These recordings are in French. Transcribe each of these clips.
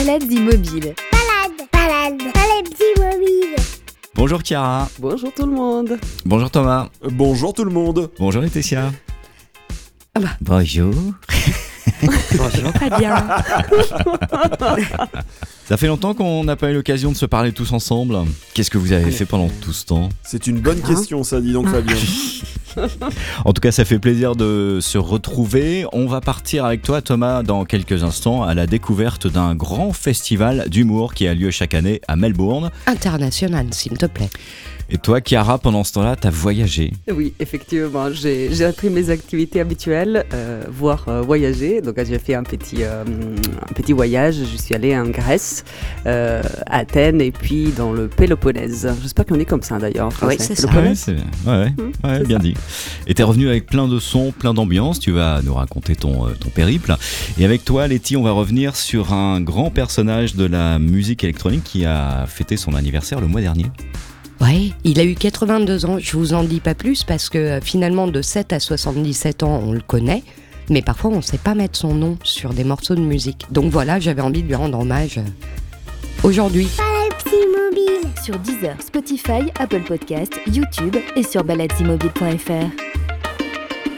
Balades immobiles. Balade, balade, balade immobile. Bonjour Chiara. Bonjour tout le monde. Bonjour Thomas. Bonjour tout le monde. Bonjour Laetitia. Ah bah. Bonjour. Bonjour Fabien. Ça fait longtemps qu'on n'a pas eu l'occasion de se parler tous ensemble. Qu'est-ce que vous avez fait pendant tout ce temps? C'est une bonne question ça, dis donc Fabien. En tout cas, ça fait plaisir de se retrouver. On va partir avec toi, Thomas, dans quelques instants à la découverte d'un grand festival d'humour qui a lieu chaque année à Melbourne. International, s'il te plaît. Et toi, Chiara, pendant ce temps-là, t'as voyagé. Oui, effectivement, j'ai repris mes activités habituelles, euh, voire euh, voyager. Donc j'ai fait un petit, euh, un petit voyage. Je suis allée en Grèce, euh, à Athènes et puis dans le Péloponnèse. J'espère qu'on est comme ça d'ailleurs en français. Oui, c'est ça. Ouais, Péloponnèse. c'est bien. Ouais, ouais, Mmh, ouais, c'est bien ça. dit. Et t'es revenu avec plein de sons, plein d'ambiance. Tu vas nous raconter ton, euh, ton périple. Et avec toi, Letty, on va revenir sur un grand personnage de la musique électronique qui a fêté son anniversaire le mois dernier. Ouais, il a eu 82 ans. Je vous en dis pas plus parce que euh, finalement, de 7 à 77 ans, on le connaît. Mais parfois, on ne sait pas mettre son nom sur des morceaux de musique. Donc voilà, j'avais envie de lui rendre hommage euh, aujourd'hui. Sur Deezer, Spotify, Apple Podcast, YouTube et sur baladesimmobiles.fr.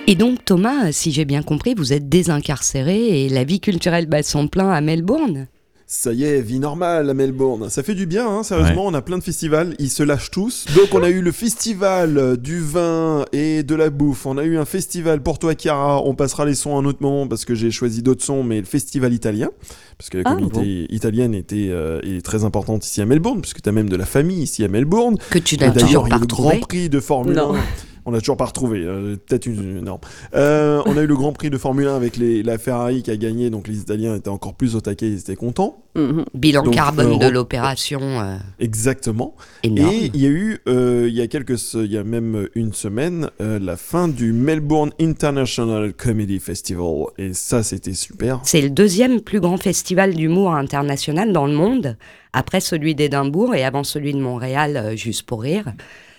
Et donc, Thomas, si j'ai bien compris, vous êtes désincarcéré et la vie culturelle bat son plein à Melbourne. Ça y est, vie normale à Melbourne. Ça fait du bien, hein, sérieusement. On a plein de festivals, ils se lâchent tous. Donc on a eu le festival du vin et de la bouffe. On a eu un festival pour toi, Chiara. On passera les sons à un autre moment parce que j'ai choisi d'autres sons, mais le festival italien. Parce que la Ah, communauté italienne était, euh, est très importante ici à Melbourne, puisque tu as même de la famille ici à Melbourne. Que tu n'as D'ailleurs, toujours il y a pas eu le Grand. Prix de Formule Non. 1. On l'a toujours pas retrouvé. euh, Peut-être une. Non. Euh, on a eu le Grand Prix de Formule 1 avec les, la Ferrari qui a gagné. Donc les Italiens étaient encore plus au taquet. Ils étaient contents. Mhm. Bilan Donc, carbone euh, de l'opération Exactement. énorme. Et il y a eu, il y a quelques, il y a même une semaine, la fin du Melbourne International Comedy Festival. Et ça, c'était super. C'est le deuxième plus grand festival d'humour international dans le monde, après celui d'Édimbourg et avant celui de Montréal, juste pour rire.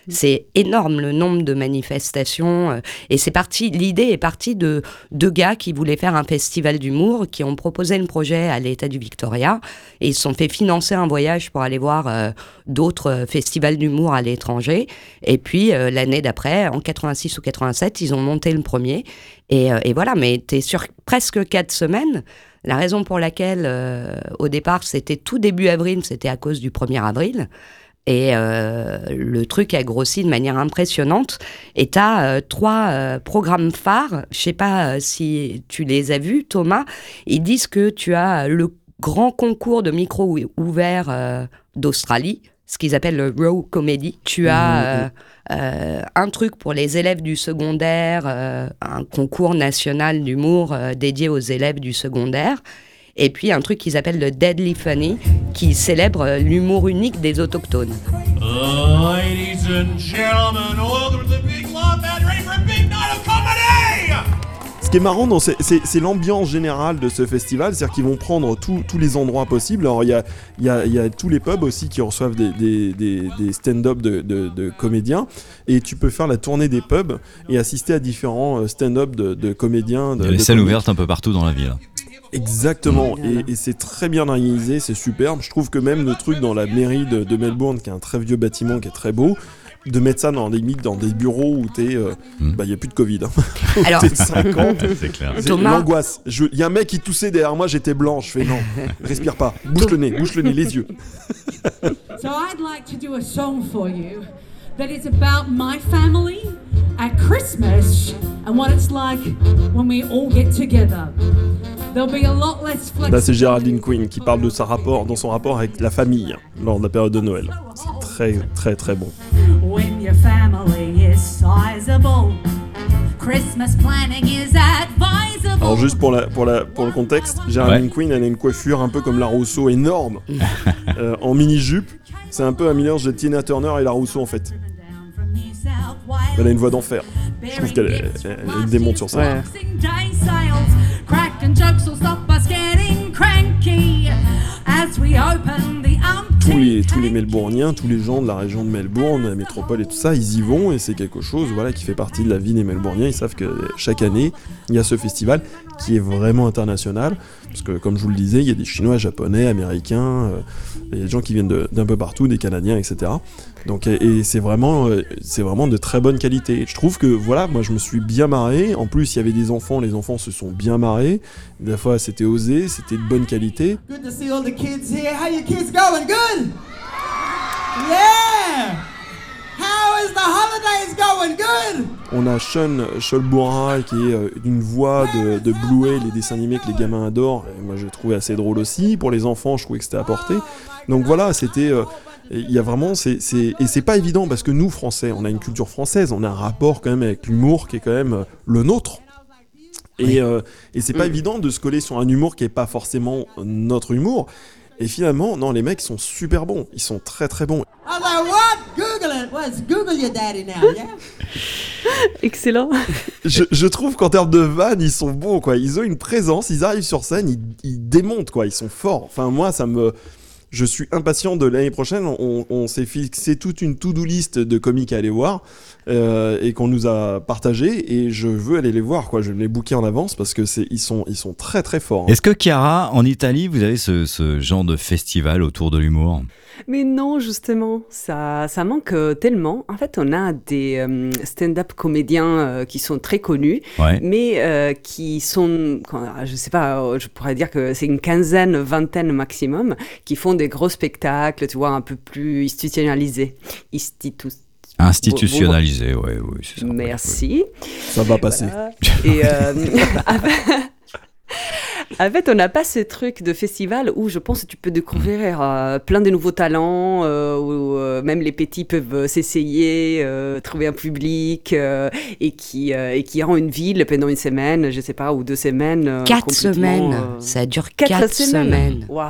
C'est énorme le nombre de manifestations euh, et c'est parti. L'idée est partie de deux gars qui voulaient faire un festival d'humour, qui ont proposé le projet à l'État du Victoria et ils se sont fait financer un voyage pour aller voir euh, d'autres euh, festivals d'humour à l'étranger. Et puis l'année d'après, en 86 ou 87, ils ont monté le premier et, et voilà. Mais t'es sur presque quatre semaines. La raison pour laquelle, au départ, c'était tout début avril, c'était à cause du 1er avril. Et euh, le truc a grossi de manière impressionnante. Et tu as trois euh, programmes phares. Je sais pas euh, si tu les as vus, Thomas. Ils disent que tu as le grand concours de micro ou- ouvert euh, d'Australie, ce qu'ils appellent le Row Comedy. Tu as euh, euh, un truc pour les élèves du secondaire, euh, un concours national d'humour euh, dédié aux élèves du secondaire. Et puis un truc qu'ils appellent le Deadly Funny, qui célèbre euh, l'humour unique des autochtones. Ladies and gentlemen, welcome to the Big Love Band, ready for a big night of comedy! Ce qui est marrant, dans c'est c'est l'ambiance générale de ce festival, c'est-à-dire qu'ils vont prendre tous- tous les endroits possibles. Alors il y a, il y, a, il y a tous les pubs aussi qui reçoivent des, des- des- des stand-up de, de- de comédiens, et tu peux faire la tournée des pubs et assister à différents euh, stand-up de, de comédiens. De, Il y a les de scènes comiques. ouvertes un peu partout dans la ville. Exactement, et, et c'est très bien organisé, c'est superbe. Je trouve que même le truc dans la mairie de, de Melbourne, qui est un très vieux bâtiment qui est très beau, de mettre ça dans limite dans des bureaux où t'es, euh, Mm. bah il y a plus de Covid. hein. Alors- t'es 50, C'est clair. c'est Thomas- l'angoisse. Je- Il y a un mec qui toussait derrière moi, j'étais blanc. Je fais non, respire pas, bouge le nez, bouge le nez, les yeux. So I'd like to do a song for you that is about my family at Christmas and what it's like when we all get together. There'll be a lot less Là, c'est Géraldine Quinn qui parle de sa rapport, dans son rapport avec la famille lors de la période de Noël. C'est très, très, très bon. When your family is sizable, Christmas planning is advisable. Alors juste pour, la, pour, la, pour le contexte, Géraldine Quinn, elle a une coiffure un peu comme la Rousseau, énorme, euh, en mini-jupe. C'est un peu un mélange de Tina Turner et la Rousseau en fait. Elle a une voix d'enfer. Je trouve qu'elle est- elle- elle démonte sur ça. Ouais. Cracking jokes will stop us getting cranky as we open the Tous les, tous les Melbourniens, tous les gens de la région de Melbourne, la métropole et tout ça, ils y vont et c'est quelque chose voilà, qui fait partie de la vie des Melbourniens. Ils savent que chaque année, il y a ce festival qui est vraiment international. Parce que, comme je vous le disais, il y a des Chinois, Japonais, Américains, euh, il y a des gens qui viennent d'un peu partout, des Canadiens, etc. Donc, et, et c'est vraiment, euh, c'est vraiment de très bonne qualité. Je trouve que, voilà, moi je me suis bien marré. En plus, il y avait des enfants, les enfants se sont bien marrés. Des fois, c'était osé, c'était de bonne qualité. Good to see all the kids here. How you kids going? Good? Yeah! How is the holidays going? Good? On a Sean Scholboura qui est euh, une voix de, de Bluey, les dessins animés que les gamins adorent. Et moi, j'ai trouvé assez drôle aussi. Pour les enfants, je trouvais que c'était apporté. Donc voilà, c'était. euh, il y a vraiment. c'est et c'est pas évident parce que nous, Français, on a une culture française, on a un rapport quand même avec l'humour qui est quand même euh, le nôtre. Et, euh, et c'est pas évident de se coller sur un humour qui est pas forcément notre humour. Et finalement, non, les mecs sont super bons. Ils sont très très bons. I was like, what? Google it. What's Google your daddy now, yeah? Excellent. je, je trouve qu'en termes de vannes, ils sont bons, quoi. Ils ont une présence, ils arrivent sur scène, ils, ils démontent, quoi. Ils sont forts. Enfin, moi, ça me. Je suis impatient de l'année prochaine. On, on s'est fixé toute une to-do list de comiques à aller voir euh, et qu'on nous a partagé. Et je veux aller les voir, quoi. Je vais les booker en avance parce que c'est ils sont ils sont très très forts. hein. Est-ce que Chiara, en Italie, vous avez ce, ce genre de festival autour de l'humour? Mais non, justement, ça, ça manque euh, tellement. En fait, on a des euh, stand-up comédiens euh, qui sont très connus, Ouais. mais euh, qui sont, quand- je sais pas, euh, je pourrais dire que c'est une quinzaine, vingtaine maximum, qui font des gros spectacles, tu vois, un peu plus institutionnalisés. Institu- Institutionnalisé, oui, c'est ça. Merci. Ça va passer. Voilà. Et euh, en fait, on n'a pas ce truc de festival où je pense que tu peux découvrir euh, plein de nouveaux talents, euh, où euh, même les petits peuvent s'essayer, euh, trouver un public, euh, et qui euh, et qui rend une ville pendant une semaine, je sais pas, ou deux semaines. euh, Quatre semaines. euh, Ça dure quatre, quatre, semaines. semaines. Waouh,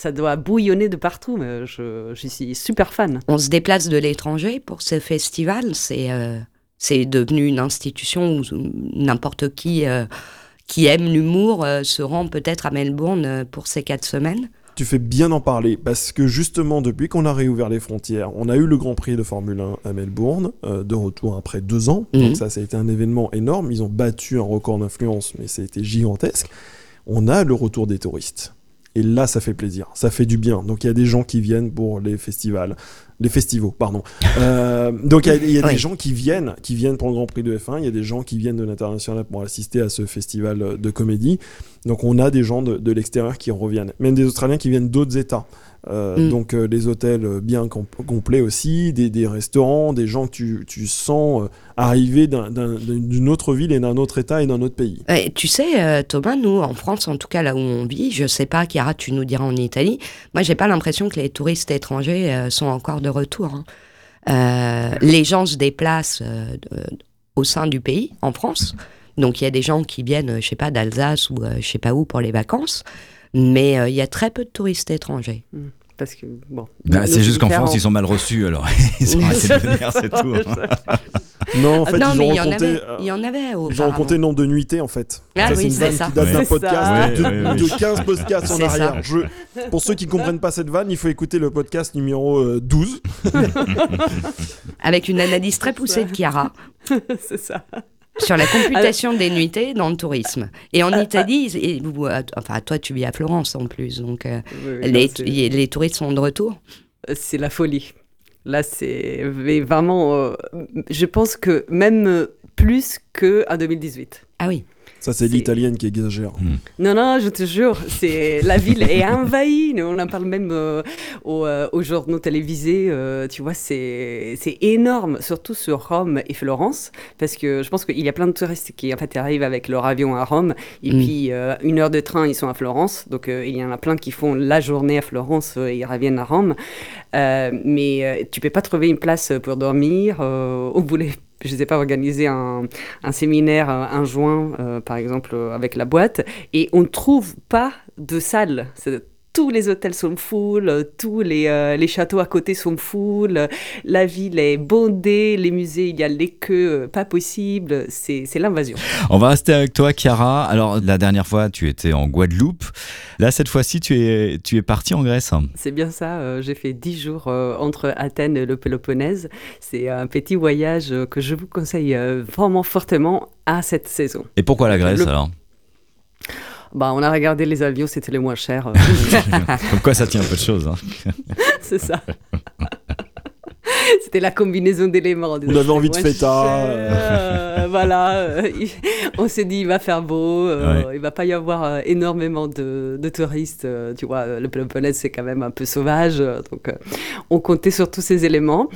ça doit bouillonner de partout. Mais je, je suis super fan. On se déplace de l'étranger pour ce festival. C'est euh, c'est devenu une institution où n'importe qui euh, qui aime l'humour euh, se rend peut-être à Melbourne euh, pour ces quatre semaines. Tu fais bien en parler parce que justement depuis qu'on a réouvert les frontières, on a eu le Grand Prix de Formule 1 à Melbourne, euh, de retour après deux ans. Mhm. Donc ça, ça a été un événement énorme. Ils ont battu un record d'influence, mais ça a été gigantesque. On a le retour des touristes. Et là, ça fait plaisir, ça fait du bien. Donc il y a des gens qui viennent pour les festivals, les festivals, pardon. Euh, donc il y a, il y a Oui. des gens qui viennent, qui viennent pour le Grand Prix de F1. Il y a des gens qui viennent de l'international pour assister à ce festival de comédie. Donc on a des gens de, de l'extérieur qui reviennent, même des Australiens qui viennent d'autres États. Euh, Mm. Donc euh, des hôtels euh, bien com- complets aussi, des, des restaurants, des gens que tu, tu sens arriver d'un- d'un- d'une autre ville et d'un autre État et d'un autre pays. Tu sais, Thomas, nous, en France, en tout cas là où on vit, je sais pas, Chiara, tu nous diras en Italie, moi, j'ai pas l'impression que les touristes étrangers sont encore de retour. hein. Euh, les gens se déplacent euh, au sein du pays, en France. Donc, il y a des gens qui viennent, je sais pas, d'Alsace ou euh, je sais pas où pour les vacances. Mais euh, il y a très peu de touristes étrangers. Parce que, bon. Bah, c'est juste qu'en. France, ils sont mal reçus, alors ils ont arrêté de venir, c'est tout. hein. Non, en fait, non, ils mais ont il y en compté, avait. euh, Il y en avait Ils ont compté le nombre de nuitées en fait. Ah ça, oui, c'est une c'est vanne ça. qui date d'un podcast de, ouais. 15 podcasts en arrière. Je- pour ceux qui comprennent pas cette vanne, il faut écouter le podcast numéro euh, 12. Avec une analyse très poussée de Chiara. c'est ça. Sur la computation des nuitées dans le tourisme. Et Ah, en Italie, et vous, euh, enfin toi tu vis à Florence en plus, donc euh, Oui, les, non, les touristes sont de retour? c'est la folie. Là, c'est vraiment. euh, je pense que même plus qu'en 2018. Ah oui. Ça, c'est l'italienne qui exagère. Non, non, je te jure, c'est la ville est envahie. On en parle même euh, aux, euh, aux journaux télévisés. euh, tu vois, c'est c'est énorme, surtout sur Rome et Florence, parce que je pense qu'il y a plein de touristes qui en fait arrivent avec leur avion à Rome et Mm. puis euh, une heure de train, ils sont à Florence. Donc euh, il y en a plein qui font la journée à Florence et ils reviennent à Rome. Euh, mais euh, tu peux pas trouver une place pour dormir. Euh, on voulait, je sais pas, organiser un, un séminaire euh, un juin, euh, par exemple, euh, avec la boîte, et on ne trouve pas de salle. Tous les hôtels sont full, euh, tous les, euh, les châteaux à côté sont full, euh, la ville est bondée, les musées, il y a les queues, pas possible, c'est l'invasion. On va rester avec toi, Chiara. Alors, la dernière fois, tu étais en Guadeloupe. Là, cette fois-ci, tu es, tu es parti en Grèce. C'est bien ça, euh, j'ai fait dix jours euh, entre Athènes et le Péloponnèse. C'est un petit voyage que je vous conseille vraiment fortement à cette saison. Et pourquoi la Grèce Le- alors? Bah, on a regardé les avions, c'était les moins chers. euh, Comme quoi ça tient un peu de choses. hein. c'est ça. C'était la combinaison d'éléments. On avait envie de feta, cher, euh. voilà. euh, il- on s'est dit, il va faire beau. euh, Ouais. Il va pas y avoir euh, énormément de, de touristes. euh, tu vois, euh, le Péloponnèse, c'est quand même un peu sauvage. donc, on comptait sur tous ces éléments.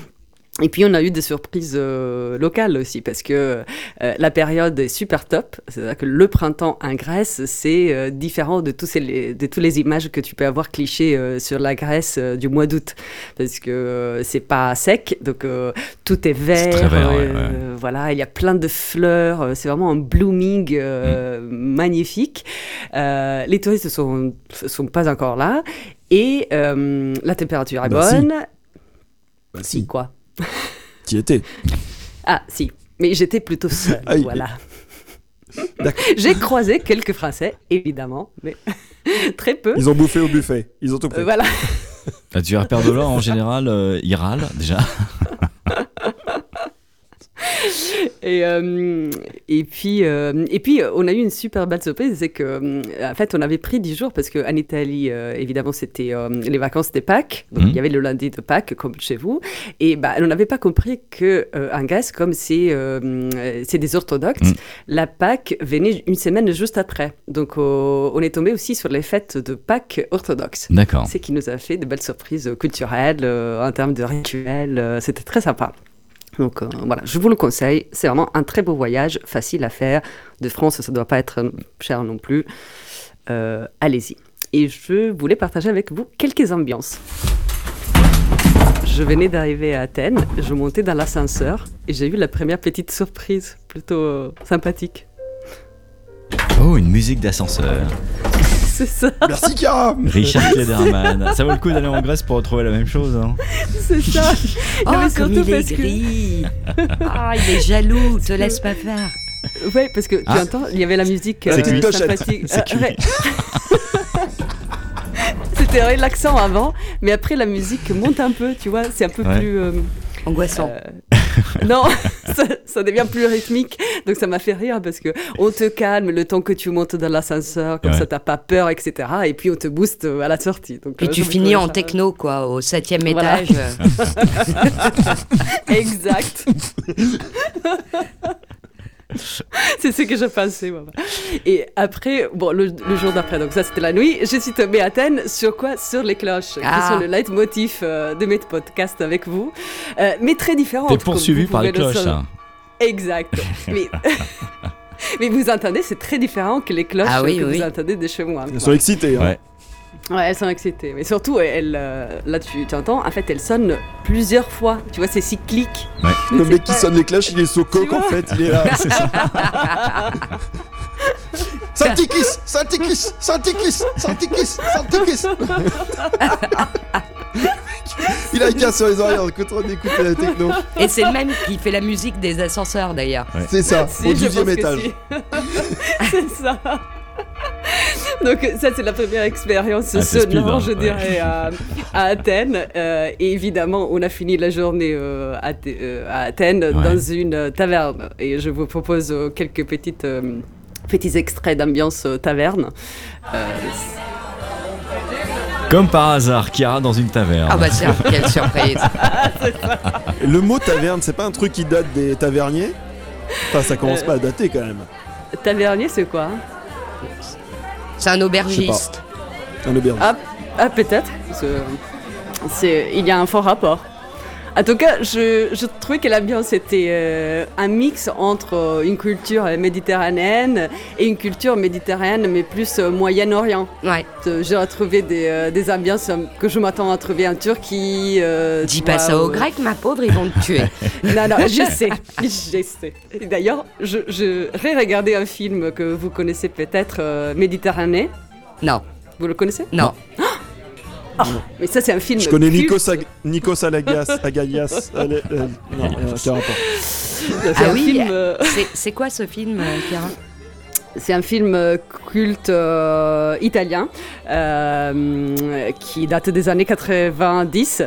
Et puis on a eu des surprises euh, locales aussi parce que euh, la période est super top. C'est-à-dire que le printemps en Grèce, c'est euh, différent de tous ces de toutes les images que tu peux avoir clichés euh, sur la Grèce euh, du mois d'août parce que euh, c'est pas sec, donc euh, tout est vert. très vert, ouais, Voilà, il y a plein de fleurs. C'est vraiment un blooming euh, Mm. magnifique. Euh, les touristes sont sont pas encore là et euh, la température est Bah, si. bonne. Bah, si, quoi t'y étais. ah, si. Mais j'étais plutôt seule, Aïe. voilà. J'ai croisé quelques Français, évidemment, mais très peu. Ils ont bouffé au buffet. Ils ont tout pris. Euh, voilà. Bah, tu repères de l'or en général, euh, il râle déjà. Et, euh, et, puis, euh, et puis, euh, on a eu une super belle surprise, c'est que, en fait, on avait pris 10 jours parce qu'en Italie, euh, évidemment, c'était les vacances de Pâques. Donc, Mhm. il y avait le lundi de Pâques, comme chez vous. Et bah, on n'avait pas compris qu'en Grèce, comme c'est c'est des orthodoxes, Mhm. la Pâques venait une semaine juste après. Donc, on est tombé aussi sur les fêtes de Pâques orthodoxes. D'accord. C'est qui nous a fait de belles surprises culturelles en termes de rituels. C'était très sympa. Donc euh, voilà, je vous le conseille. C'est vraiment un très beau voyage, facile à faire. De France, ça ne doit pas être cher non plus. Euh, Allez-y. Et je voulais partager avec vous quelques ambiances. Je venais d'arriver à Athènes, je montais dans l'ascenseur et j'ai eu la première petite surprise plutôt euh, sympathique. Oh, une musique d'ascenseur. C'est ça, Merci, Cara Richard Klederman. Ça vaut le coup d'aller en Grèce pour retrouver la même chose. hein. c'est ça. Oh, Non, mais comme surtout il est parce que- gris Ah, il est jaloux, te laisse pas faire Ouais, parce que tu Ah. entends, il y avait la musique euh, cuit. sympathique. C'est cuit. ouais. C'était relaxant avant, mais après la musique monte un peu, tu vois, c'est un peu Ouais. plus. euh, Angoissant. euh, non, ça, ça devient plus rythmique, donc ça m'a fait rire parce que on te calme le temps que tu montes dans l'ascenseur, comme Ouais. ça t'as pas peur, etc. Et puis on te booste à la sortie. Donc, Puis euh, tu finis en techno, quoi, au septième Voilà. étage. Exact. c'est ce que je pensais. moi. Et après, bon, le, le jour d'après, donc ça c'était la nuit, je suis tombée à Athènes sur quoi Sur les cloches, qui Ah. sont le leitmotiv euh, de mes podcasts avec vous, Euh, mais très différentes. T'es poursuivi par les le cloches. hein. Exact. mais, mais vous entendez, c'est très différent que les cloches Ah oui, que oui. vous entendez de chez moi. Ils sont excités. hein. Ouais. Ouais, elles sont excitées. Mais surtout, elles, euh, là, tu, tu entends, en fait, elles sonnent plusieurs fois. Tu vois, c'est cyclique. Je Le mec qui pas- sonne les cloches, il est Tu en fait. Il est là. Santikis Santikis Santikis Santikis Santikis Il a qu'un sur les oreilles en train d'écouter la techno. Et c'est le même qui fait la musique des ascenseurs, d'ailleurs. C'est ça, Si, au je 12 pense que étage. si. c'est ça. Donc ça c'est la première expérience Ah, speed, sonore, hein, je ouais. dirais, à, à Athènes. Euh, et évidemment, on a fini la journée euh, à, euh, à Athènes dans une taverne. Et je vous propose euh, quelques petites, euh, petits extraits d'ambiance euh, taverne. Euh, Comme par hasard, Chiara dans une taverne. Ah bah tiens, quelle surprise. Le mot taverne, c'est pas un truc qui date des taverniers? Enfin, ça commence Euh. pas à dater quand même. tavernier, c'est quoi? C'est un aubergiste. Un auberge. Ah, ah peut-être. C'est- il y a un fort rapport. En tout cas, je, je trouvais que l'ambiance était euh, un mix entre euh, une culture méditerranéenne et une culture méditerranéenne, mais plus euh, Moyen-Orient. Ouais. J'ai retrouvé des, des ambiances que je m'attends à trouver en Turquie. euh, Dis pas vois, ça aux euh, Grecs, ma pauvre, ils vont te tuer. Non, non, je sais, je sais. D'ailleurs, je, je regardé un film que vous connaissez peut-être, Méditerranée. Non, Vous le connaissez? Non. Mais ça, c'est un film. Je connais culte. Nikos, Ag- Nikos Alagas, Agalias. Allez, euh, non, euh, aucun rapport. C'est Ah un oui, film, euh, C'est- C'est quoi ce film, euh, Chiara? C'est un film euh, culte euh, italien euh, qui date des années 90.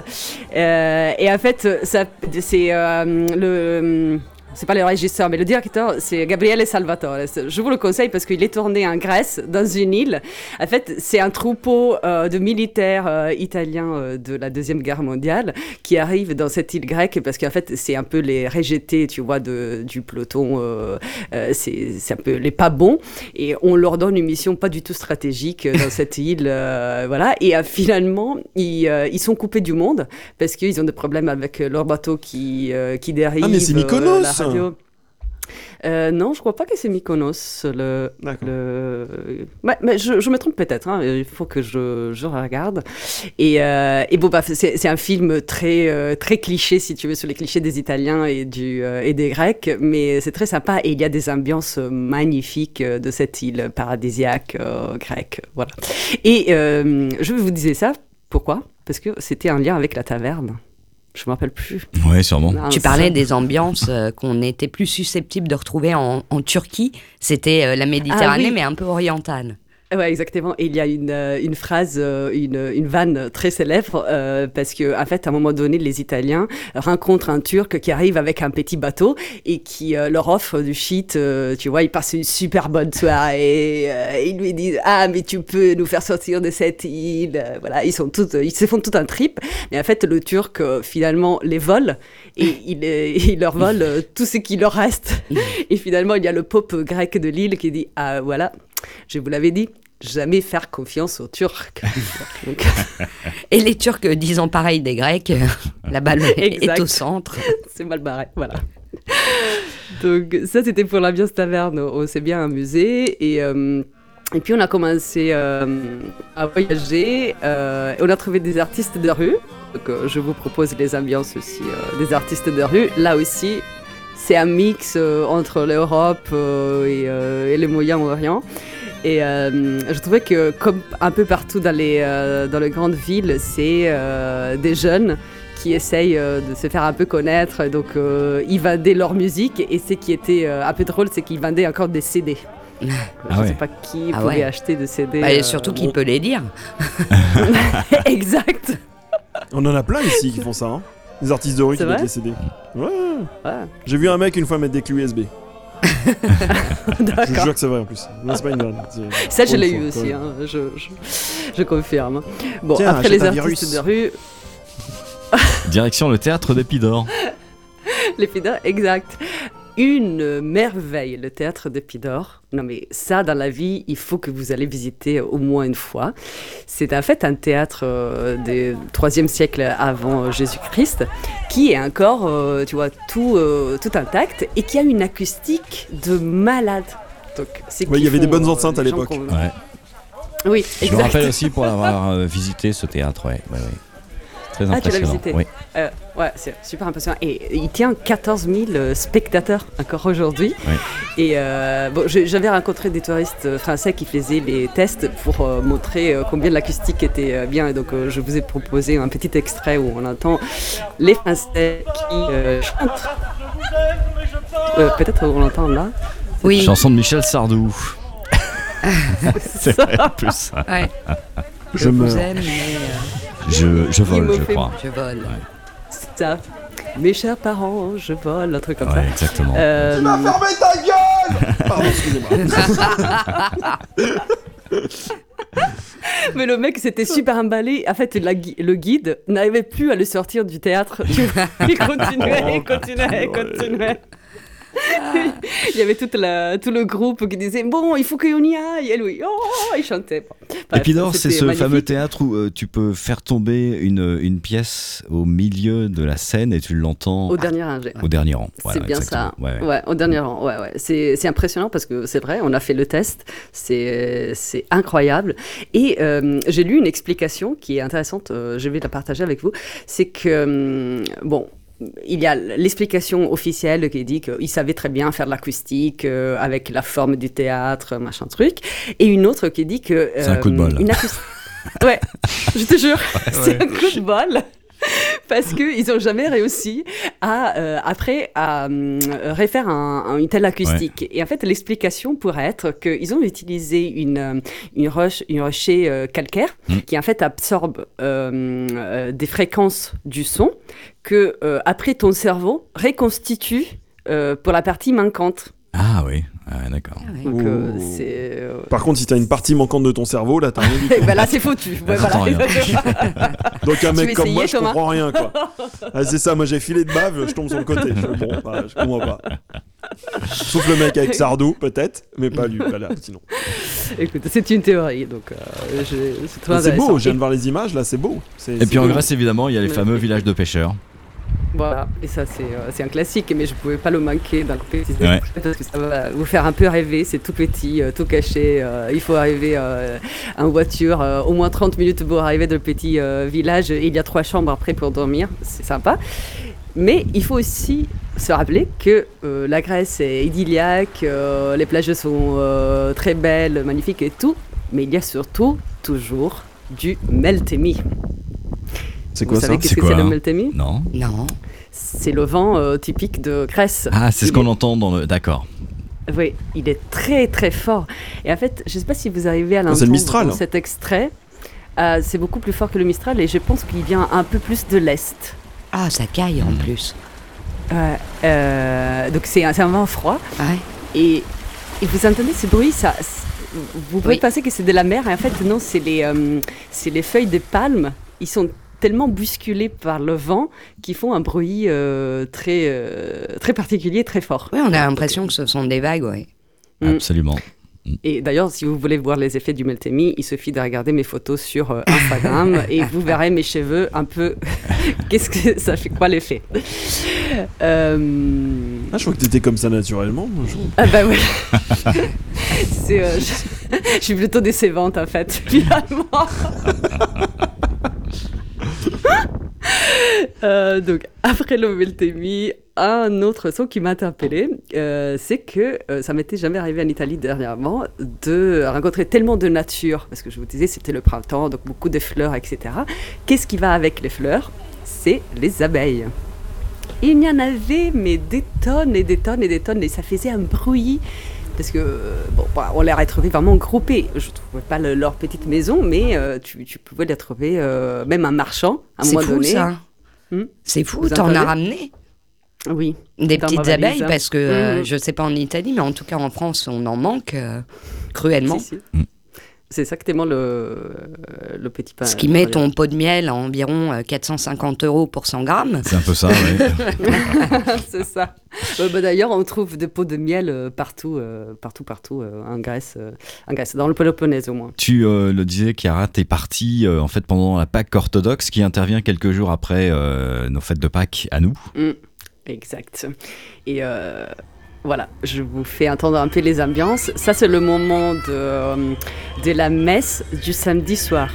Euh, et en fait, ça, c'est euh, le. C'est pas le régisseur, mais le directeur, c'est Gabriele Salvatore. Je vous le conseille parce qu'il est tourné en Grèce, dans une île. En fait, c'est un troupeau euh, de militaires euh, italiens euh, de la Deuxième Guerre mondiale qui arrivent dans cette île grecque parce qu'en fait, c'est un peu les rejetés, tu vois, de, du peloton. c'est un peu les pas bons. Et on leur donne une mission pas du tout stratégique dans cette île. voilà. Et finalement, ils, ils sont coupés du monde parce qu'ils ont des problèmes avec leur bateau qui, qui dérive. Ah, mais c'est Mykonos radio. Euh, non, je crois pas que c'est Mykonos. Le, mais je, je me trompe peut-être. hein, Il faut que je, je regarde. Et, euh, et bon, bah, c'est un film très, euh, très cliché, si tu veux, sur les clichés des Italiens et, du, et des Grecs. Mais c'est très sympa et il y a des ambiances magnifiques de cette île paradisiaque euh, grecque. Voilà. Et je vous disais ça. Pourquoi? Parce que c'était un lien avec la taverne. Je me rappelle plus. Ouais, sûrement. Non, Tu parlais des ambiances euh, qu'on était plus susceptible de retrouver en, en Turquie. C'était euh, la Méditerranée, Ah oui. mais un peu orientale. Ouais, exactement. Et il y a une, euh, une phrase, euh, une, une vanne très célèbre, euh, parce que en fait, à un moment donné, les Italiens rencontrent un Turc qui arrive avec un petit bateau et qui euh, leur offre du shit. euh, tu vois, ils passent une super bonne soirée. euh, ils lui disent ah mais tu peux nous faire sortir de cette île. Voilà, ils sont tous, ils se font tout un trip. Mais en fait, le Turc finalement les vole et il, il leur vole tout ce qui leur reste. Et finalement, il y a le pope grec de l'île qui dit ah voilà. Je vous l'avais dit, jamais faire confiance aux Turcs. Donc, Et les Turcs disant pareil des Grecs, euh, la balle est au centre. c'est mal barré, voilà. Donc ça, c'était pour l'ambiance taverne. On s'est bien amusé et... euh, et puis on a commencé euh, à voyager, euh, et on a trouvé des artistes de rue. Donc euh, je vous propose les ambiances aussi des artistes de rue. Là aussi, c'est un mix euh, entre l'Europe euh, et, euh, et le Moyen-Orient. Et euh, je trouvais que, comme un peu partout dans les, euh, dans les grandes villes, c'est euh, des jeunes qui essayent euh, de se faire un peu connaître. Donc, euh, ils vendaient leur musique. Et ce qui était euh, un peu drôle, c'est qu'ils vendaient encore des CD. je ne Ah ouais. sais pas qui Ah pouvait ouais. acheter des CD. Bah, et euh, surtout qui peut les dire. exact. On en a plein ici qui font ça. Hein. Les artistes de rue qui des CD. Ouais. Ouais. J'ai vu un mec une fois mettre des clés USB. Je jure que c'est vrai en plus. Non, c'est pas une vanne. c'est- Ça, je l'ai eu aussi, hein, je, je, je confirme. Bon, Tiens, après les artistes virus. de rue, Direction le théâtre d'Épidore. les Pidor, exact. Une merveille, le théâtre de Pidor. Non, mais ça, dans la vie, il faut que vous allez visiter au moins une fois. C'est en fait un théâtre euh, du 3e siècle avant euh, Jésus-Christ qui est encore, euh, tu vois, tout, euh, tout intact et qui a une acoustique de malade. Donc, c'est Ouais, il y avait des bonnes enceintes à l'époque. Ouais. Oui, Je me rappelle aussi pour avoir visité ce théâtre, ouais. ouais, ouais. Très Ah, tu l'as impressionnant. visité oui. Ouais, c'est super impressionnant. Et il tient 14 000 euh, spectateurs encore aujourd'hui. Ouais. Et euh, bon, j'avais rencontré des touristes euh, français qui faisaient les tests pour euh, montrer euh, combien l'acoustique était euh, bien. Et donc, euh, je vous ai proposé un petit extrait où on entend les Français qui euh, chantent. Euh, Peut-être on l'entend là. Oui, Chanson de Michel Sardou. c'est vrai, en plus. ça. ouais. Je je vous aime, mais euh, Je, je vole, je crois. je vole. Ça. Mes chers parents, je vole, un truc comme Ouais, exactement. ça. Euh, Fermez ta gueule Pardon, excusez-moi. Mais le mec s'était super emballé. En fait, la gui- le guide n'arrivait plus à le sortir du théâtre. Tu il continuait, il continuait, il continuait. il y avait toute la, tout le groupe qui disait Bon, il faut qu'on y aille. Et lui, oh, il chantait. Bref, Épidore, c'est ce magnifique. fameux théâtre où euh, tu peux faire tomber une, une pièce au milieu de la scène et tu l'entends Au dernier rangé. au dernier rang. Voilà, c'est bien ça. Ouais, ouais. Ouais, au dernier rang. Ouais, ouais. C'est, impressionnant parce que c'est vrai, on a fait le test. C'est, c'est incroyable. Et euh, j'ai lu une explication qui est intéressante. euh, je vais la partager avec vous. C'est que, hum, bon. Il y a l'explication officielle qui dit qu'il savait très bien faire de l'acoustique euh, avec la forme du théâtre, machin truc. Et une autre qui dit que. C'est un coup de bol. Une acoustique. ouais, je te jure, c'est un coup de bol. Parce qu'ils n'ont jamais réussi à, euh, après, à hum, refaire un, un- une telle acoustique. Et en fait, l'explication pourrait être qu'ils ont utilisé une, euh, une, roche, une rocher euh, calcaire Mm. qui, en fait, absorbe euh, euh, des fréquences du son que, euh, après, ton cerveau reconstitue euh, pour la partie manquante. Ah oui, ah, d'accord. Donc, euh, euh, Par contre, si t'as une partie manquante de ton cerveau, là, t'as rien du tout. Ben là, c'est foutu. Ouais. Donc un mec comme moi, je comprends rien, quoi. Ah, c'est ça, moi j'ai filé de bave, je tombe sur le côté. Je, bon, bah, je comprends pas. Sauf le mec avec Sardou, peut-être, mais pas lui, voilà, sinon. Écoute, c'est une théorie, donc euh, c'est beau, je viens de voir les images, là, c'est beau. Et puis en. Grèce, évidemment, il y a les fameux villages de pêcheurs. Voilà, et ça c'est euh, c'est un classique, mais je pouvais pas le manquer dans le compétition Ouais. parce que ça va vous faire un peu rêver. C'est tout petit, euh, tout caché. euh, il faut arriver en voiture, au moins 30 minutes pour arriver dans le petit village. Il y a trois chambres après pour dormir, c'est sympa. Mais il faut aussi se rappeler que la Grèce est idylliaque, les plages sont très belles, magnifiques et tout. Mais il y a surtout toujours du meltemi. C'est Vous quoi ça qu'est-ce C'est que c'est le meltemi Non. C'est le vent euh, typique de Grèce. Ah, c'est ce qu'on est- entend dans le. D'accord. Oui, il est très très fort. Et en fait, je ne sais pas si vous arrivez à Ah, l'entendre c'est le Mistral. dans cet extrait. Euh, c'est beaucoup plus fort que le Mistral et je pense qu'il vient un peu plus de l'Est. Ah, ça caille en plus. Ouais, euh, donc c'est un, vent froid. Ouais. Et, et vous entendez ce bruit ça, Vous pouvez Oui. penser que c'est de la mer et en fait non, c'est les, euh, c'est les feuilles des palmes. Ils sont tellement bousculés par le vent qu'ils font un bruit euh, très, euh, très particulier, très fort. Oui, on a l'impression que ce sont des vagues, oui. Mm. Absolument. Et d'ailleurs, si vous voulez voir les effets du Meltemi, il suffit de regarder mes photos sur euh, Instagram et vous verrez mes cheveux un peu. Qu'est-ce que ça fait quoi l'effet? Euh, Ah, je crois que t'étais comme ça naturellement. je- Ah bah oui. C'est, euh, je... je suis plutôt décevante en fait, finalement. Euh, donc après le Meltemi, un autre son qui m'a interpellé, euh, c'est que euh, ça m'était jamais arrivé en Italie dernièrement de rencontrer tellement de nature, parce que je vous disais c'était le printemps, donc beaucoup de fleurs, etc. Qu'est-ce qui va avec les fleurs? C'est les abeilles. Il y en avait, mais des tonnes et des tonnes et des tonnes, et ça faisait un bruit. Parce que, euh, bon, bah, on les a retrouvés vraiment groupés. Je ne trouvais pas le- leur petite maison, mais euh, tu, tu pouvais les trouver, euh, même en marchant, à un C'est moment fou donné. ça. Hmm C'est fou, t'en as ramené Oui. des petites valise, abeilles hein. parce que euh, Mhm. je sais pas en Italie, mais en tout cas en France, on en manque euh, cruellement. Si, si. Mm. C'est exactement le, le petit pain. Ce qui met ton pot de miel à environ euh, 450 euros pour 100 grammes. C'est un peu ça, ouais. C'est ça. Euh, bah, D'ailleurs, on trouve des pots de miel euh, partout, euh, partout, partout euh, en Grèce, euh, en Grèce, dans le Péloponnèse au moins. Tu euh, le disais, Chiara, t'es parti euh, en fait pendant la Pâque orthodoxe qui intervient quelques jours après euh, nos fêtes de Pâques à nous. Mm, exact. Et euh, voilà, je vous fais entendre un peu les ambiances. Ça, c'est le moment de, euh, de la messe du samedi soir.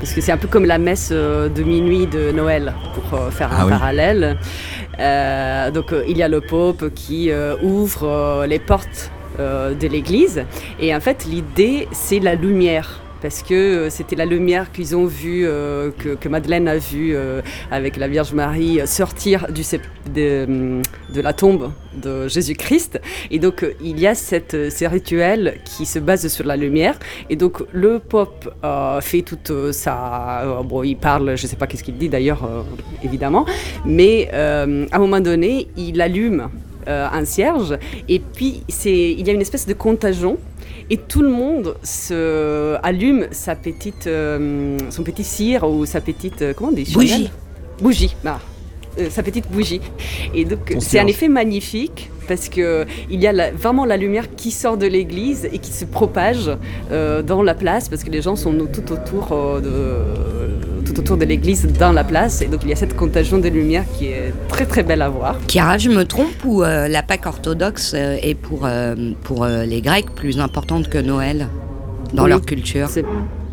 Parce que c'est un peu comme la messe euh, de minuit de Noël, pour euh, faire un Ah oui. parallèle. Euh, donc, il y a le pope qui euh, ouvre les portes euh, de l'église. Et en fait, l'idée, c'est la lumière. Parce que euh, c'était la lumière qu'ils ont vue, euh, que, Madeleine a vue euh, avec la Vierge Marie sortir de, la tombe de Jésus-Christ. Et donc, il y a cette, ces rituels qui se basent sur la lumière. Et donc, le pope fait toute sa... bon, il parle, je ne sais pas qu'est-ce qu'il dit d'ailleurs, évidemment. Mais à un moment donné, il allume un cierge. Et puis, il y a une espèce de contagion. Et tout le monde se allume sa petite, euh, son petit cire ou sa petite, euh, comment on dit Bougie. Bougie, ah. Euh, sa petite bougie. Et donc c'est un effet magnifique parce que il y a la- vraiment la lumière qui sort de l'église et qui se propage euh, dans la place parce que les gens sont tout autour euh, de, tout autour de l'église dans la place et donc il y a cette contagion de lumière qui est très très belle à voir. Chiara, je me trompe ou euh, la Pâque orthodoxe est pour, euh, pour euh, les Grecs plus importante que Noël dans Oui. leur culture?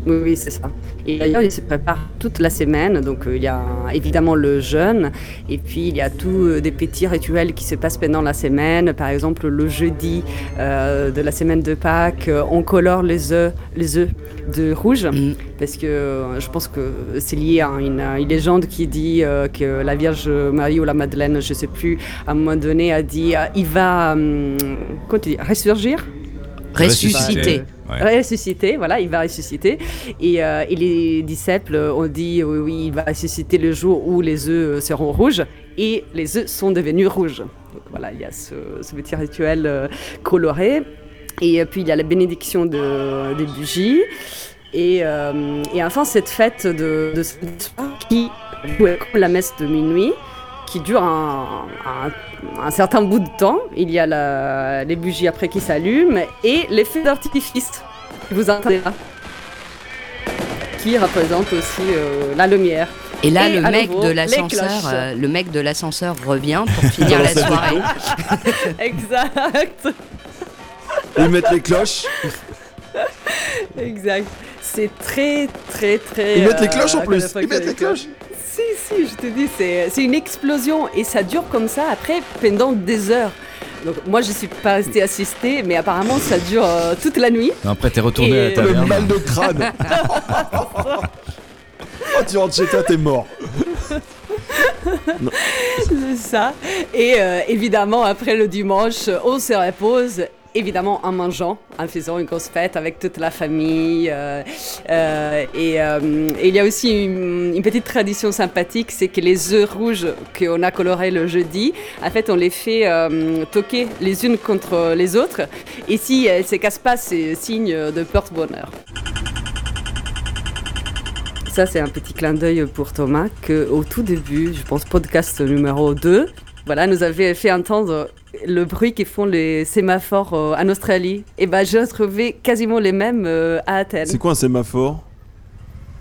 Oui, oui, c'est ça. Et d'ailleurs, ils se préparent toute la semaine. Donc, euh, il y a évidemment le jeûne. Et puis, il y a tous euh, des petits rituels qui se passent pendant la semaine. Par exemple, le jeudi euh, de la semaine de Pâques, on colore les œufs, les œufs de rouge. Mm. Parce que je pense que c'est lié à une, à une légende qui dit euh, que la Vierge Marie ou la Madeleine, je ne sais plus, à un moment donné, a dit euh, il va, hum, comment tu dis, ressurgir? Ressuscité. Ouais. ressusciter, voilà, il va ressusciter. Et, euh, et les disciples ont dit oui, il va ressusciter le jour où les œufs seront rouges. Et les œufs sont devenus rouges. Donc voilà, il y a ce, ce petit rituel euh, coloré. Et puis il y a la bénédiction de, des bougies. Et, euh, et enfin, cette fête de, de qui comme la messe de minuit, qui dure un, un- un certain bout de temps. Il y a la- les bougies après qui s'allument et les feux d'artifice que vous entendez là, qui représentent aussi euh, la lumière. Et là, Et le mec nouveau, de l'ascenseur, euh, le mec de l'ascenseur revient pour finir la soirée. exact, Ils mettent les cloches. exact. C'est très, très, très. Ils mettent les euh, cloches en plus. Ils mettent les cloches. Si, si, je te dis, c'est une explosion et ça dure comme ça après pendant des heures. Donc moi je suis pas restée assistée, mais apparemment ça dure euh, toute la nuit. Après, t'es retourné Et- à la Le mal de crâne. oh, tu rentres chez toi, t'es mort. C'est ça. Et euh, évidemment après le dimanche, on se repose. Évidemment en mangeant, en faisant une grosse fête avec toute la famille. euh, euh, et, euh, et il y a aussi une, petite tradition sympathique, c'est que les œufs rouges qu'on a colorés le jeudi, en fait on les fait toquer les unes contre les autres. Et si elles se cassent pas, c'est signe de porte-bonheur. Ça, c'est un petit clin d'œil pour Thomas, que au tout début, je pense podcast numéro 2, voilà, nous avait fait entendre le bruit que font les sémaphores euh, en Australie. Et ben, j'ai retrouvé quasiment les mêmes euh, à Athènes. C'est quoi un sémaphore?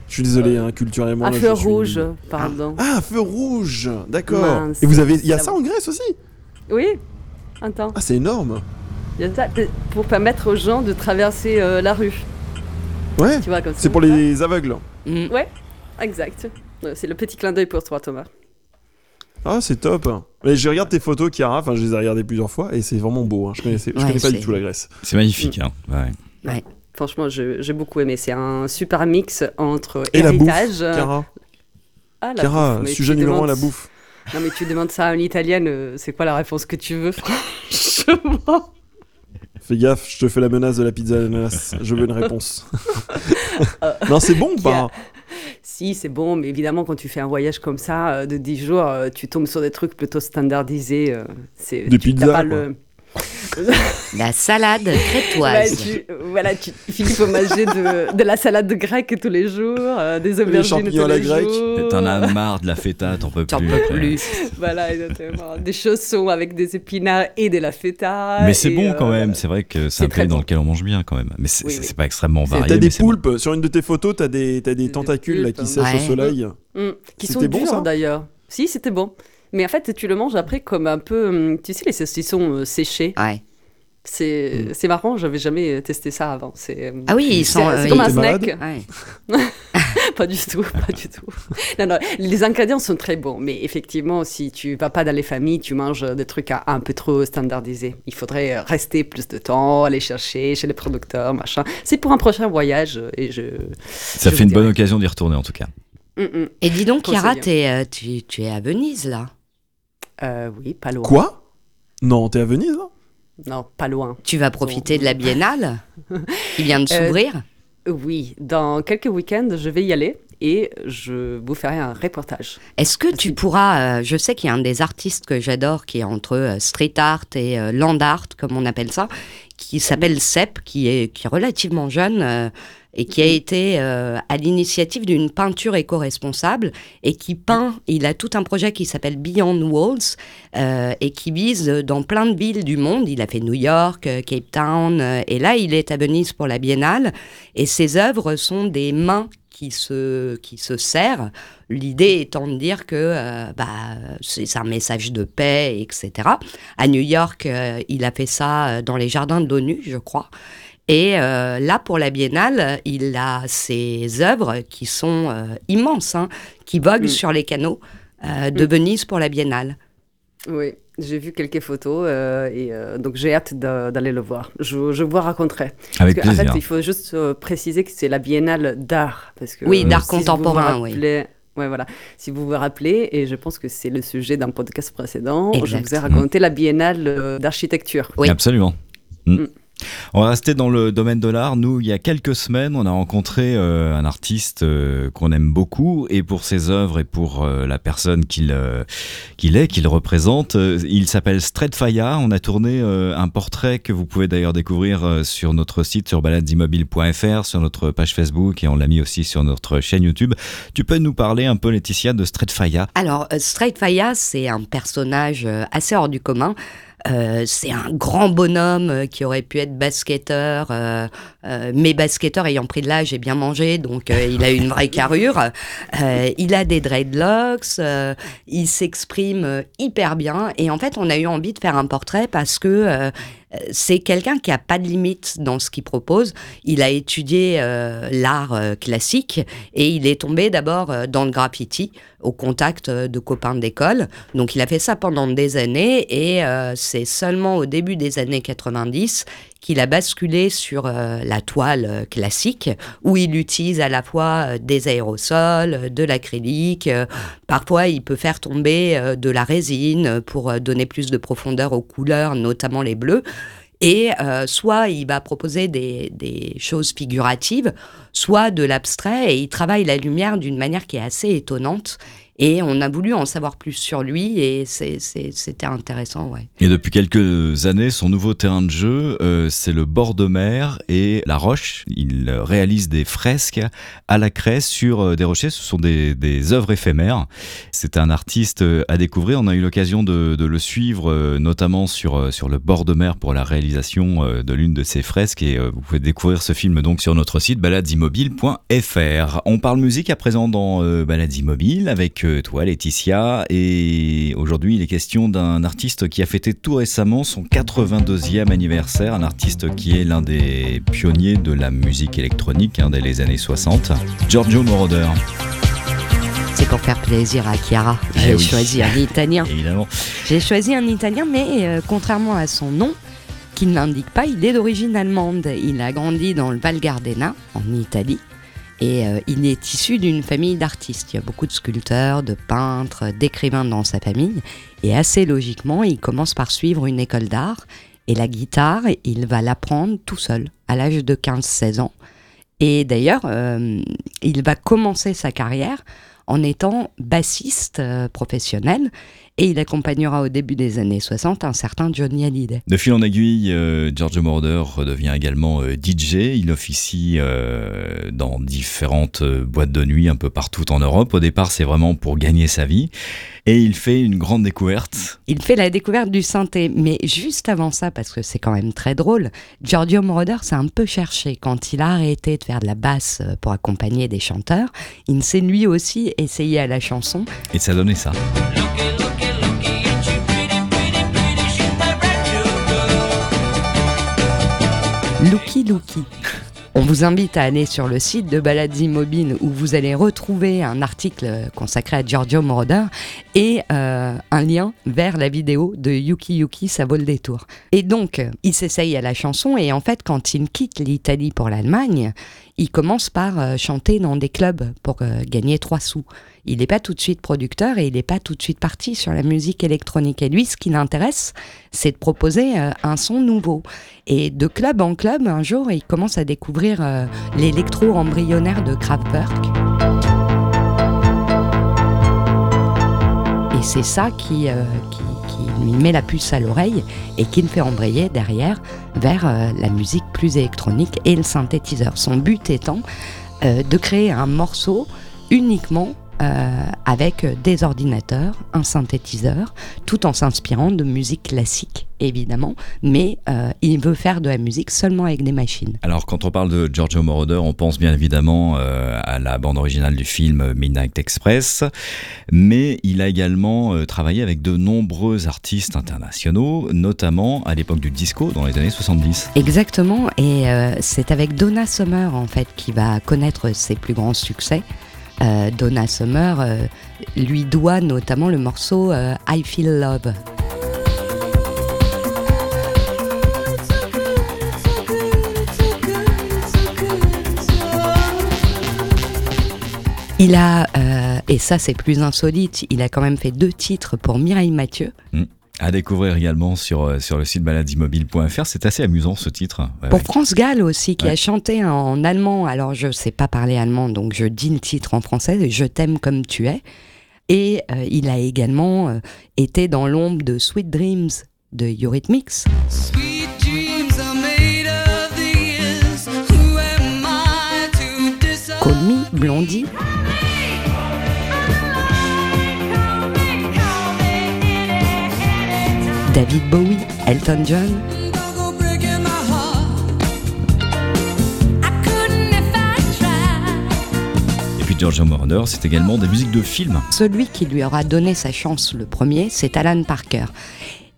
Je suis désolé, hein, culturellement. Un là, feu je suis- rouge, pardon. Ah, un feu rouge. D'accord. Et vous avez, il y a ça en Grèce aussi? Oui, attends. Ah, c'est énorme. Il y a ça pour permettre aux gens de traverser euh, la rue. Ouais. Tu vois, comme ça. C'est pour les aveugles. Ouais, exact. C'est le petit clin d'œil pour toi, Thomas. Ah, c'est top. Mais je regarde tes photos, Chiara. Enfin, je les ai regardées plusieurs fois et c'est vraiment beau. hein. Je connaissais, je Ouais, connais pas du tout la Grèce. C'est magnifique. Hein. Ouais. Franchement, je- j'ai beaucoup aimé. C'est un super mix entre Et la bouffe, héritage. Chiara. Ah, la Chiara, bouffe, sujet tu numéro un, la bouffe. Non, mais tu demandes ça à une italienne, euh, c'est quoi la réponse que tu veux Franchement? Fais gaffe, je te fais la menace de la pizza à l'ananas. Je veux une réponse. non, c'est bon ou pas? Si, c'est bon, mais évidemment, quand tu fais un voyage comme ça euh, de 10 jours, euh, tu tombes sur des trucs plutôt standardisés. euh, c'est, Des pizzas, pas quoi. le- La salade crétoise. tu, voilà, tu finis pour manger de, de la salade grecque tous les jours, euh, des aubergines champignons tous à la les grecque. jours. T'en as marre de la feta, t'en peux T'en plus. peux plus. Voilà, exactement. Des chaussons avec des épinards et de la feta. Mais c'est bon euh, quand même, c'est vrai que c'est un pays dans lequel on mange bien quand même. Mais c'est Oui, pas extrêmement varié. T'as mais des bon. poulpes. Sur une de tes photos, t'as des, t'as des Des tentacules là, qui sèchent Ouais. au soleil. Mm, qui sont C'était bon, durs d'ailleurs. Si, c'était bon. Mais en fait, tu le manges après comme un peu, hum, tu sais, les saucissons euh, séchés. Ouais. C'est Mm. c'est marrant, j'avais jamais testé ça avant. C'est hum, Ah oui, ils c'est sont. c'est euh, comme un snack. Ouais. pas du tout, pas du tout. Non, non, les ingrédients sont très bons, mais effectivement, si tu vas pas dans les familles, tu manges des trucs un, un peu trop standardisés. Il faudrait euh, rester plus de temps, aller chercher chez les producteurs, machin. C'est pour un prochain voyage euh, et je. Ça je fait une bonne occasion d'y retourner en tout cas. Hum, hum. Et dis donc, Chiara, euh, tu es à Venise là. Euh, oui, pas loin. Quoi? Non, t'es à Venise là Non, pas loin. Tu vas profiter de la biennale? Qui vient de Euh, s'ouvrir? Oui, dans quelques week-ends, je vais y aller et je vous ferai un reportage. Est-ce que tu pourras, euh, je sais qu'il y a un des artistes que j'adore qui est entre euh, street art et euh, land art, comme on appelle ça, qui s'appelle Sepp, qui est, qui est relativement jeune euh, et qui a été euh, à l'initiative d'une peinture éco-responsable et qui peint, il a tout un projet qui s'appelle Beyond Walls euh, et qui vise dans plein de villes du monde. Il a fait New York, euh, Cape Town et là il est à Venise pour la biennale et ses œuvres sont des mains qui se, qui se serrent. L'idée étant de dire que euh, bah, c'est un message de paix, etc. À New York, euh, il a fait ça dans les jardins de l'ONU, je crois. Et euh, là, pour la biennale, il a ses œuvres qui sont euh, immenses, hein, qui voguent Mm. sur les canaux euh, de Venise pour la biennale. Oui, j'ai vu quelques photos euh, et euh, donc j'ai hâte d'a- d'aller le voir. Je, je vous raconterai. Avec Parce que, en plaisir. fait, il faut juste euh, préciser que c'est la biennale d'art. Parce que, Oui, d'art si vous vous contemporain, oui. rappelez- Ouais, voilà. Si vous vous rappelez, et je pense que c'est le sujet d'un podcast précédent, je vous ai raconté la biennale euh, d'architecture. Oui. Absolument. On va rester dans le domaine de l'art. Nous, il y a quelques semaines, on a rencontré euh, un artiste euh, qu'on aime beaucoup et pour ses œuvres et pour euh, la personne qu'il est, qu'il représente. il s'appelle Stred Faya. On a tourné un portrait que vous pouvez d'ailleurs découvrir sur notre site sur baladesimmobiles.fr, sur notre page Facebook et on l'a mis aussi sur notre chaîne YouTube. Tu peux nous parler un peu, Laetitia, de Stred Faya? Alors, Straight Faya, c'est un personnage assez hors du commun. Euh, c'est un grand bonhomme euh, qui aurait pu être basketteur, euh, euh, mais basketteur ayant pris de l'âge et bien mangé, donc euh, il a une vraie carrure. Il a des dreadlocks, il s'exprime hyper bien, et en fait, on a eu envie de faire un portrait parce que c'est quelqu'un qui a pas de limite dans ce qu'il propose. Il a étudié euh, l'art euh, classique et il est tombé d'abord euh, dans le graffiti au contact euh, de copains d'école. Donc il a fait ça pendant des années et euh, c'est seulement au début des années 90 qu'il a basculé sur euh, la toile euh, classique où il utilise à la fois euh, des aérosols, de l'acrylique, parfois il peut faire tomber de la résine pour donner plus de profondeur aux couleurs, notamment les bleus. Et soit il va proposer des, des choses figuratives, soit de l'abstrait, et il travaille la lumière d'une manière qui est assez étonnante. Et on a voulu en savoir plus sur lui, et c'était intéressant. Et depuis quelques années, son nouveau terrain de jeu, euh, c'est le bord de mer et la roche. Il réalise des fresques à la craie sur euh, des rochers. Ce sont des, œuvres éphémères. C'est un artiste euh, à découvrir. On a eu l'occasion de, de le suivre, notamment sur, sur le bord de mer pour la réalisation de l'une de ses fresques. Et vous pouvez découvrir ce film donc sur notre site baladesimmobiles.fr. On parle musique à présent dans Balades Immobiles avec toi, Laetitia. Et aujourd'hui, il est question d'un artiste qui a fêté tout récemment son 82e anniversaire. Un artiste qui est l'un des pionniers de la musique électronique hein, dès les années 60. Giorgio Moroder. C'est pour faire plaisir à Chiara. Eh J'ai oui. choisi un italien. Évidemment. J'ai choisi un italien, mais euh, contrairement à son nom, qui ne l'indique pas, il est d'origine allemande. Il a grandi dans le Val Gardena, en Italie. Et euh, il est issu d'une famille d'artistes. Il y a beaucoup de sculpteurs, de peintres, d'écrivains dans sa famille. Et assez logiquement, il commence par suivre une école d'art. Et la guitare, il va l'apprendre tout seul, à l'âge de 15-16 ans. Et d'ailleurs, euh, il va commencer sa carrière en étant bassiste euh, professionnel et il accompagnera au début des années 60 un certain Johnny Hallyday. De fil en aiguille, euh, Giorgio Moroder redevient également euh, DJ. Il officie euh, dans différentes euh, boîtes de nuit un peu partout en Europe. Au départ, c'est vraiment pour gagner sa vie. Et il fait une grande découverte. Il fait la découverte du synthé, mais juste avant ça, parce que c'est quand même très drôle, Giorgio Moroder s'est un peu cherché. Quand il a arrêté de faire de la basse pour accompagner des chanteurs, il s'est lui aussi essayé à la chanson. Et ça donnait ça. On vous invite à aller sur le site de Balades Immobiles où vous allez retrouver un article consacré à Giorgio Moroder et euh, un lien vers la vidéo de Yuki Yuki, ça vaut le détour. Et donc, il s'essaye à la chanson et en fait, quand il quitte l'Italie pour l'Allemagne, il commence par euh, chanter dans des clubs pour euh, gagner trois sous. Il n'est pas tout de suite producteur et il n'est pas tout de suite parti sur la musique électronique. Et lui, ce qui l'intéresse, c'est de proposer euh, un son nouveau. Et de club en club, un jour, il commence à découvrir euh, l'électro embryonnaire de Kraftwerk. Et c'est ça qui, euh, qui, qui lui met la puce à l'oreille et qui le fait embrayer derrière vers la musique plus électronique et le synthétiseur. Son but étant de créer un morceau uniquement euh, avec des ordinateurs, un synthétiseur, tout en s'inspirant de musique classique, évidemment, mais euh, il veut faire de la musique seulement avec des machines. Alors, quand on parle de Giorgio Moroder, on pense bien évidemment euh, à la bande originale du film Midnight Express, mais il a également euh, travaillé avec de nombreux artistes internationaux, notamment à l'époque du disco dans les années 70. Exactement, et c'est avec Donna Summer en fait qui va connaître ses plus grands succès. Euh, Donna Summer euh, lui doit notamment le morceau euh, I Feel Love. Il a, et ça c'est plus insolite, il a quand même fait deux titres pour Mireille Mathieu. Mm. À découvrir également sur, euh, sur le site baladimobile.fr. C'est assez amusant ce titre. Ouais, Pour ouais. France Gall aussi, qui Ouais. a chanté en allemand. Alors, je sais pas parler allemand, donc je dis le titre en français, Je t'aime comme tu es. Et euh, il a également euh, été dans l'ombre de Sweet Dreams de Eurythmics. Sweet dreams are made of these. Who am I to decide? Call Me, Blondie. David Bowie, Elton John. Et puis Giorgio Moroder, c'est également des musiques de films. Celui qui lui aura donné sa chance le premier, c'est Alan Parker.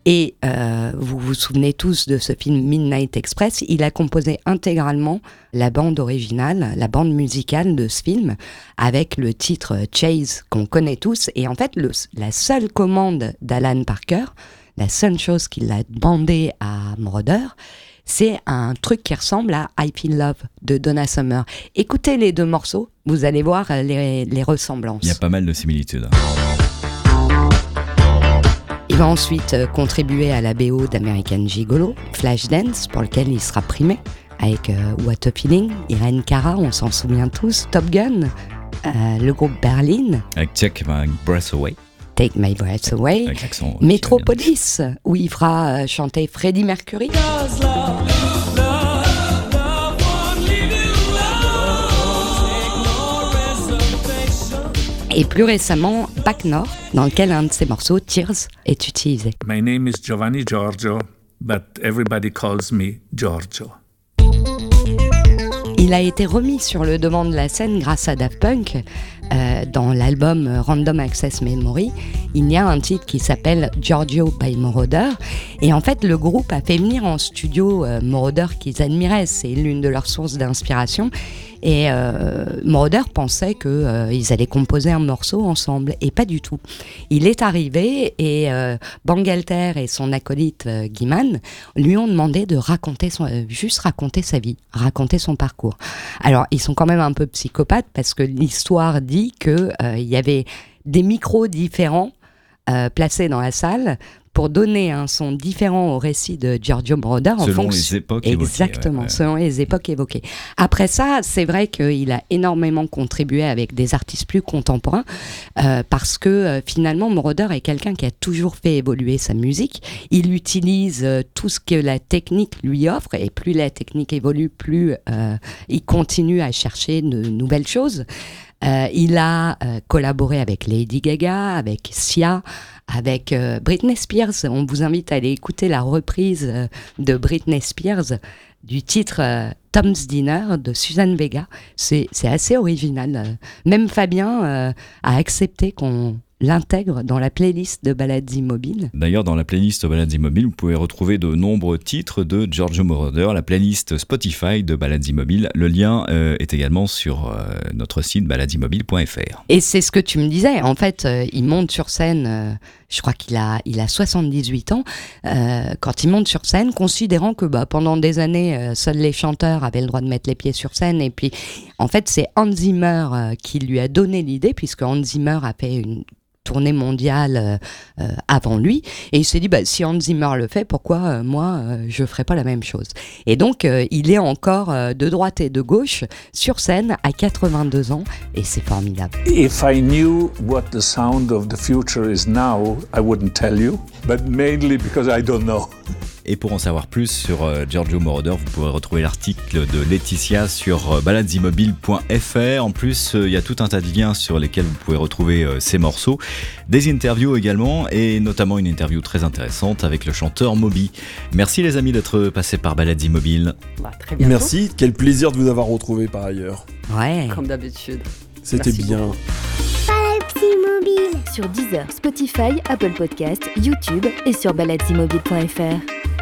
Et euh, vous vous souvenez tous de ce film Midnight Express, il a composé intégralement la bande originale, la bande musicale de ce film, avec le titre Chase qu'on connaît tous. Et en fait, le- la seule commande d'Alan Parker, la seule chose qu'il a demandé à Moroder, c'est un truc qui ressemble à I Feel Love de Donna Summer. Écoutez les deux morceaux, vous allez voir les, les ressemblances. Il y a pas mal de similitudes. Il va ensuite euh, contribuer à la BO d'American Gigolo, Flashdance, pour lequel il sera primé, avec euh, What a Feeling, Irene Cara, on s'en souvient tous, Top Gun, euh, le groupe Berlin, Avec Check My Breath Away, Take My Breath Away. Metropolis, où il fera euh, chanter Freddie Mercury. Et plus récemment, Back North, dans lequel un de ses morceaux, Tears, est utilisé. My name is Giovanni Giorgio, but everybody calls me Giorgio. Il a été remis sur le devant de la scène grâce à Daft Punk. Euh, dans l'album Random Access Memory, il y a un titre qui s'appelle Giorgio by Moroder. Et en fait, le groupe a fait venir en studio euh, Moroder qu'ils admiraient. C'est l'une de leurs sources d'inspiration. Et euh, Moroder pensait qu'ils allaient composer un morceau ensemble. Et pas du tout. Il est arrivé et euh, Bangalter et son acolyte euh, Guiman lui ont demandé de raconter euh, juste raconter sa vie, raconter son parcours. Alors, ils sont quand même un peu psychopathes parce que l'histoire dit que euh, il y avait des micros différents euh, placés dans la salle pour donner un son différent au récit de Giorgio Moroder en Selon fonction les époques évoquées, exactement ouais, ouais. selon les époques évoquées. Après ça, c'est vrai qu'il a énormément contribué avec des artistes plus contemporains euh, parce que euh, finalement Moroder est quelqu'un qui a toujours fait évoluer sa musique. Il utilise euh, tout ce que la technique lui offre et plus la technique évolue, plus il continue à chercher de nouvelles choses. Euh, il a euh, collaboré avec Lady Gaga, avec Sia, avec euh, Britney Spears. On vous invite à aller écouter la reprise de Britney Spears du titre Tom's Dinner de Suzanne Vega. C'est assez original. Même Fabien a accepté qu'on l'intègre dans la playlist de Balades Immobiles. D'ailleurs, dans la playlist Balades Immobiles, vous pouvez retrouver de nombreux titres de Giorgio Moroder, la playlist Spotify de Balades Immobiles. Le lien euh, est également sur euh, notre site baladesimmobile.fr. Et c'est ce que tu me disais. En fait, euh, il monte sur scène, je crois qu'il a, il a 78 ans, quand il monte sur scène, considérant que bah, pendant des années, seuls les chanteurs avaient le droit de mettre les pieds sur scène. Et puis, en fait, c'est Hans Zimmer qui lui a donné l'idée, puisque Hans Zimmer a fait une tournée mondiale euh, euh, avant lui. Et il s'est dit bah, si Hans Zimmer le fait pourquoi euh, moi je ferais pas la même chose? Et donc il est encore de droite et de gauche sur scène à 82 ans. Et c'est formidable. If I knew what the sound of the future is now, I wouldn't tell you, but mainly because I don't know. Et pour en savoir plus sur euh, Giorgio Moroder, vous pourrez retrouver l'article de Laetitia sur euh, baladesimmobiles.fr. En plus, euh, il y a tout un tas de liens sur lesquels vous pouvez retrouver euh, ces morceaux, des interviews également, et notamment une interview très intéressante avec le chanteur Moby. Merci les amis d'être passés par Balades Immobiles. Bah, très. Merci, quel plaisir de vous avoir retrouvé par ailleurs. ouais Comme d'habitude. C'était bien. Balades Immobiles. Sur Deezer, Spotify, Apple Podcast, YouTube et sur baladesimmobile.fr.